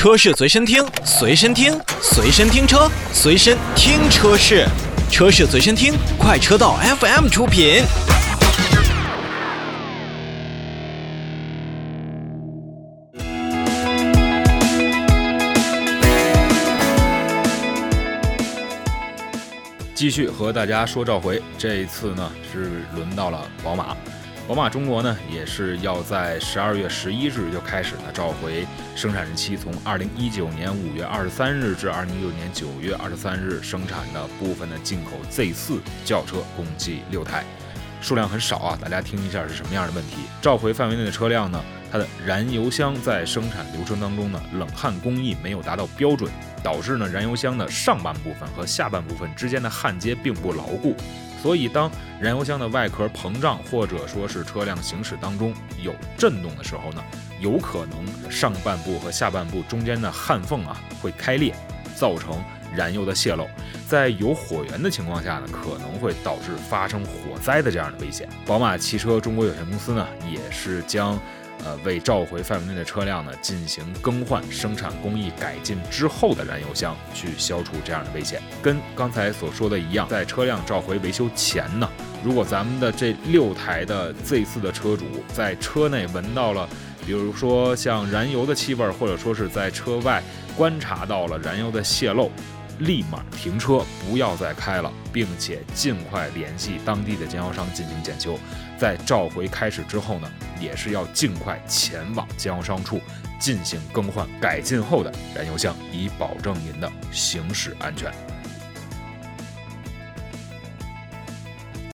车市随身听，随身听，随身听车，随身听车市，车市随身听，快车道 FM 出品。继续和大家说召回，这一次呢是轮到了宝马。宝马中国呢也是要在十二月十一日就开始呢召回生产日期从二零一九年五月二十三日至二零一六年九月二十三日生产的部分的进口 Z 四轿车，共计六台，数量很少啊，大家听一下是什么样的问题？召回范围内的车辆呢，它的燃油箱在生产流程当中呢冷焊工艺没有达到标准。导致呢燃油箱的上半部分和下半部分之间的焊接并不牢固，所以当燃油箱的外壳膨胀或者说是车辆行驶当中有震动的时候呢，有可能上半部和下半部中间的焊缝啊会开裂，造成燃油的泄漏，在有火源的情况下呢，可能会导致发生火灾的这样的危险。宝马汽车中国有限公司呢也是将。呃，为召回范围内的车辆呢进行更换生产工艺改进之后的燃油箱，去消除这样的危险。跟刚才所说的一样，在车辆召回维修前呢，如果咱们的这六台的 Z4 的车主在车内闻到了，比如说像燃油的气味，或者说是在车外观察到了燃油的泄漏，立马停车，不要再开了，并且尽快联系当地的经销商进行检修。在召回开始之后呢，也是要尽快前往经销商处进行更换改进后的燃油箱，以保证您的行驶安全。